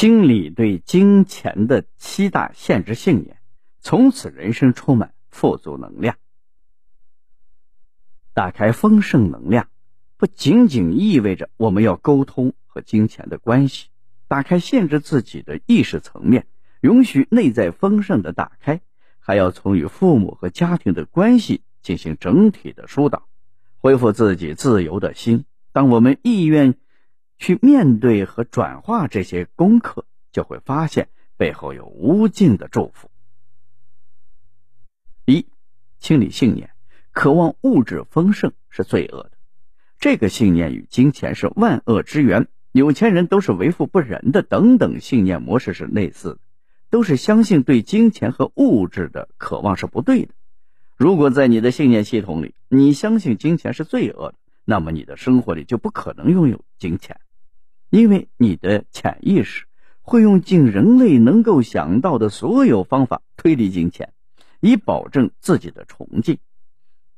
清理对金钱的七大限制信念，从此人生充满富足能量。打开丰盛能量，不仅仅意味着我们要沟通和金钱的关系，打开限制自己的意识层面，允许内在丰盛的打开，还要从与父母和家庭的关系进行整体的疏导，恢复自己自由的心。当我们意愿。去面对和转化这些功课，就会发现背后有无尽的祝福。一、清理信念，渴望物质丰盛是罪恶的。这个信念与金钱是万恶之源，有钱人都是为富不仁的等等信念模式是类似的，都是相信对金钱和物质的渴望是不对的。如果在你的信念系统里，你相信金钱是罪恶的，那么你的生活里就不可能拥有金钱。因为你的潜意识会用尽人类能够想到的所有方法推理金钱，以保证自己的崇敬。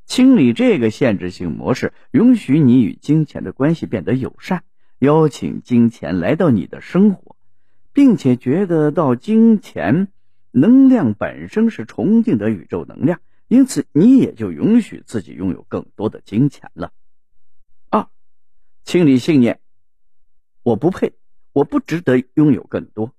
清理这个限制性模式，允许你与金钱的关系变得友善，邀请金钱来到你的生活，并且觉得到金钱能量本身是崇敬的宇宙能量，因此你也就允许自己拥有更多的金钱了。二，清理信念。我不配，我不值得拥有更多。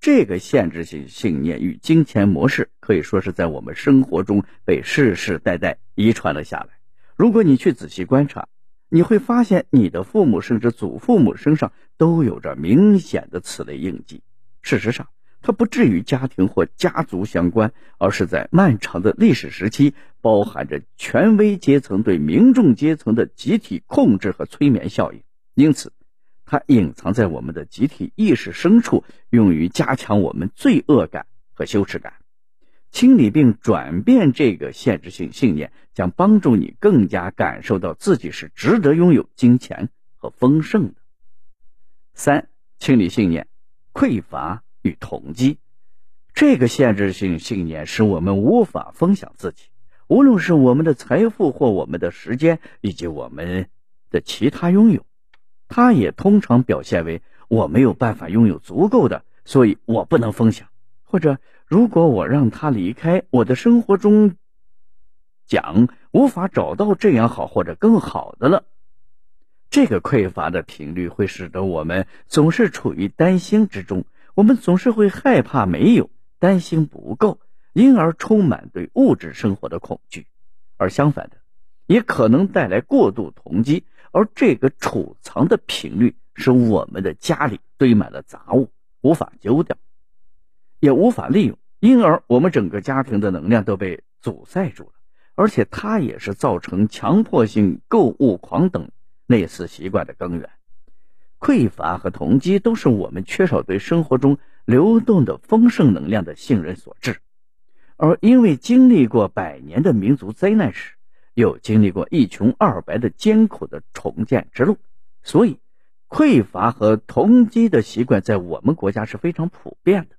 这个限制性信念与金钱模式可以说是在我们生活中被世世代代遗传了下来。如果你去仔细观察，你会发现你的父母甚至祖父母身上都有着明显的此类印记。事实上，它不至于家庭或家族相关，而是在漫长的历史时期，包含着权威阶层对民众阶层的集体控制和催眠效应。因此。它隐藏在我们的集体意识深处，用于加强我们罪恶感和羞耻感。清理并转变这个限制性信念，将帮助你更加感受到自己是值得拥有金钱和丰盛的。三、清理信念：匮乏与同机。这个限制性信念使我们无法分享自己，无论是我们的财富或我们的时间，以及我们的其他拥有。它也通常表现为我没有办法拥有足够的，所以我不能分享。或者，如果我让他离开我的生活中，讲无法找到这样好或者更好的了。这个匮乏的频率会使得我们总是处于担心之中，我们总是会害怕没有，担心不够，因而充满对物质生活的恐惧。而相反的，也可能带来过度囤积。而这个储藏的频率使我们的家里堆满了杂物，无法丢掉，也无法利用，因而我们整个家庭的能量都被阻塞住了。而且它也是造成强迫性购物狂等类似习惯的根源。匮乏和囤积都是我们缺少对生活中流动的丰盛能量的信任所致。而因为经历过百年的民族灾难史。又经历过一穷二白的艰苦的重建之路，所以匮乏和囤积的习惯在我们国家是非常普遍的。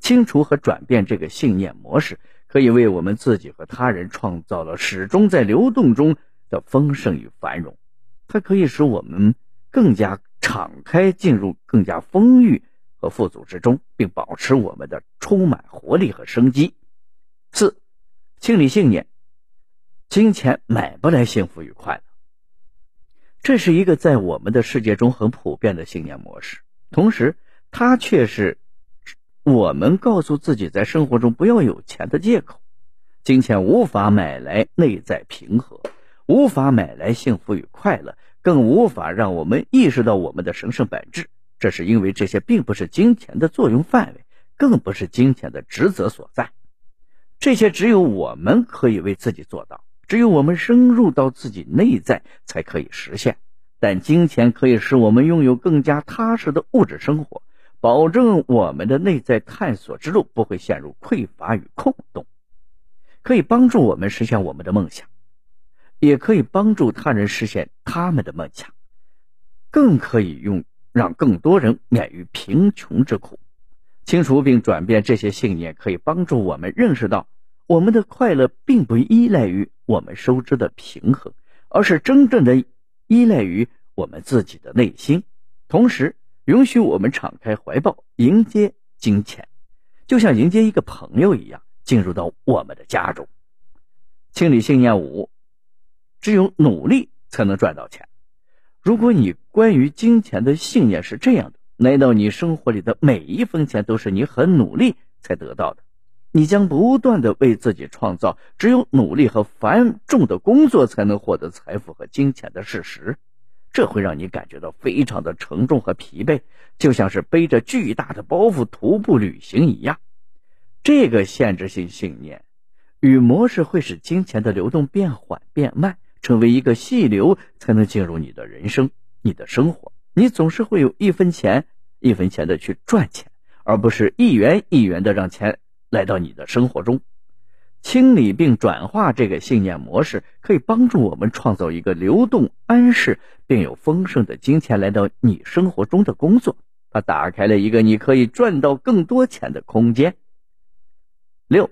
清除和转变这个信念模式，可以为我们自己和他人创造了始终在流动中的丰盛与繁荣。它可以使我们更加敞开，进入更加丰裕和富足之中，并保持我们的充满活力和生机。四、清理信念。金钱买不来幸福与快乐，这是一个在我们的世界中很普遍的信念模式。同时，它却是我们告诉自己在生活中不要有钱的借口。金钱无法买来内在平和，无法买来幸福与快乐，更无法让我们意识到我们的神圣本质。这是因为这些并不是金钱的作用范围，更不是金钱的职责所在。这些只有我们可以为自己做到。只有我们深入到自己内在，才可以实现。但金钱可以使我们拥有更加踏实的物质生活，保证我们的内在探索之路不会陷入匮乏与空洞，可以帮助我们实现我们的梦想，也可以帮助他人实现他们的梦想，更可以用让更多人免于贫穷之苦。清除并转变这些信念，可以帮助我们认识到。我们的快乐并不依赖于我们收支的平衡，而是真正的依赖于我们自己的内心。同时，允许我们敞开怀抱迎接金钱，就像迎接一个朋友一样进入到我们的家中。清理信念五，只有努力才能赚到钱。如果你关于金钱的信念是这样的，难道你生活里的每一分钱都是你很努力才得到的，你将不断的为自己创造只有努力和繁重的工作才能获得财富和金钱的事实，这会让你感觉到非常的沉重和疲惫，就像是背着巨大的包袱徒步旅行一样。这个限制性信念与模式会使金钱的流动变缓变慢。成为一个细流，才能进入你的人生、你的生活。你总是会有一分钱一分钱的去赚钱，而不是一元一元的让钱来到你的生活中。清理并转化这个信念模式，可以帮助我们创造一个流动、安适并有丰盛的金钱来到你生活中的工作。它打开了一个你可以赚到更多钱的空间。六，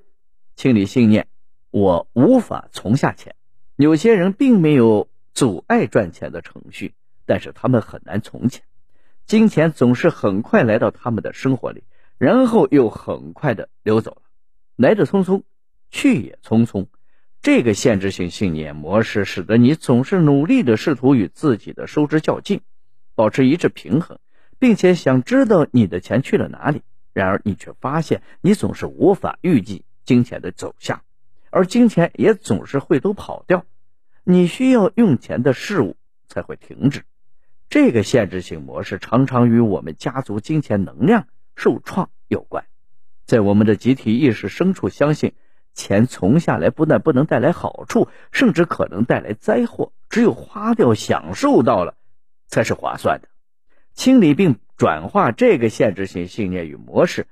清理信念：我无法从下钱。有些人并没有阻碍赚钱的程序，但是他们很难从钱。金钱总是很快来到他们的生活里，然后又很快的溜走了，来的匆匆，去也匆匆。这个限制性信念模式使得你总是努力的试图与自己的收支较劲，保持一致平衡，并且想知道你的钱去了哪里。然而你却发现，你总是无法预计金钱的走向，而金钱也总是会都跑掉。你需要用钱的事物才会停止。这个限制性模式常常与我们家族金钱能量受创有关。在我们的集体意识深处，相信钱存下来不但不能带来好处，甚至可能带来灾祸。只有花掉、享受到了，才是划算的。清理并转化这个限制性信念与模式。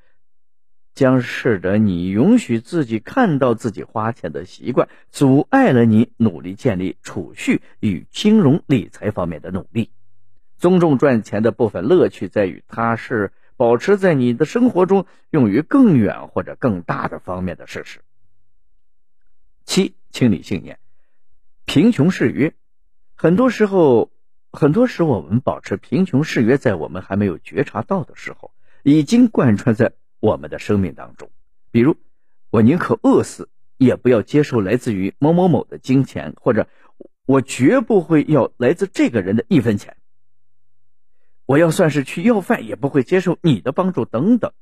将使得你允许自己看到自己花钱的习惯，阻碍了你努力建立储蓄与金融理财方面的努力。尊重赚钱的部分乐趣在于，它是保持在你的生活中用于更远或者更大的方面的事实。七、清理信念：贫穷誓约。很多时候，很多时候我们保持贫穷誓约，在我们还没有觉察到的时候，已经贯穿在。我们的生命当中，比如我宁可饿死，也不要接受来自于某某某的金钱，或者我绝不会要来自这个人的一分钱。我要算是去要饭，也不会接受你的帮助等等。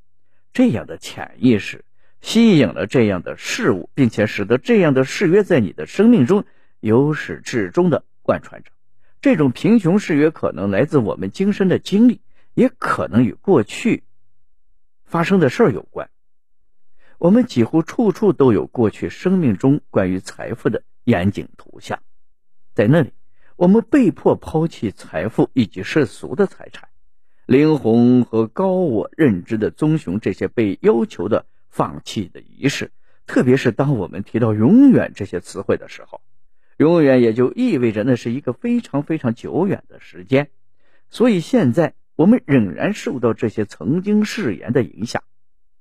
这样的潜意识吸引了这样的事物，并且使得这样的誓约在你的生命中由始至终的贯穿着。这种贫穷誓约可能来自我们今生的经历，也可能与过去。发生的事儿有关，我们几乎处处都有过去生命中关于财富的严谨图像，在那里，我们被迫抛弃财富以及世俗的财产、灵魂和高我认知的棕熊这些被要求的放弃的仪式。特别是当我们提到“永远”这些词汇的时候，“永远”也就意味着那是一个非常非常久远的时间。所以现在。我们仍然受到这些曾经誓言的影响。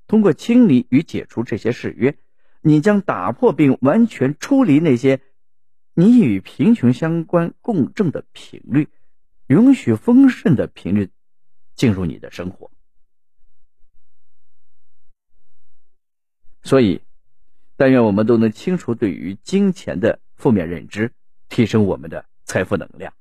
通过清理与解除这些誓约，你将打破并完全出离那些你与贫穷相关共振的频率，允许丰盛的频率进入你的生活。所以，但愿我们都能清除对于金钱的负面认知，提升我们的财富能量。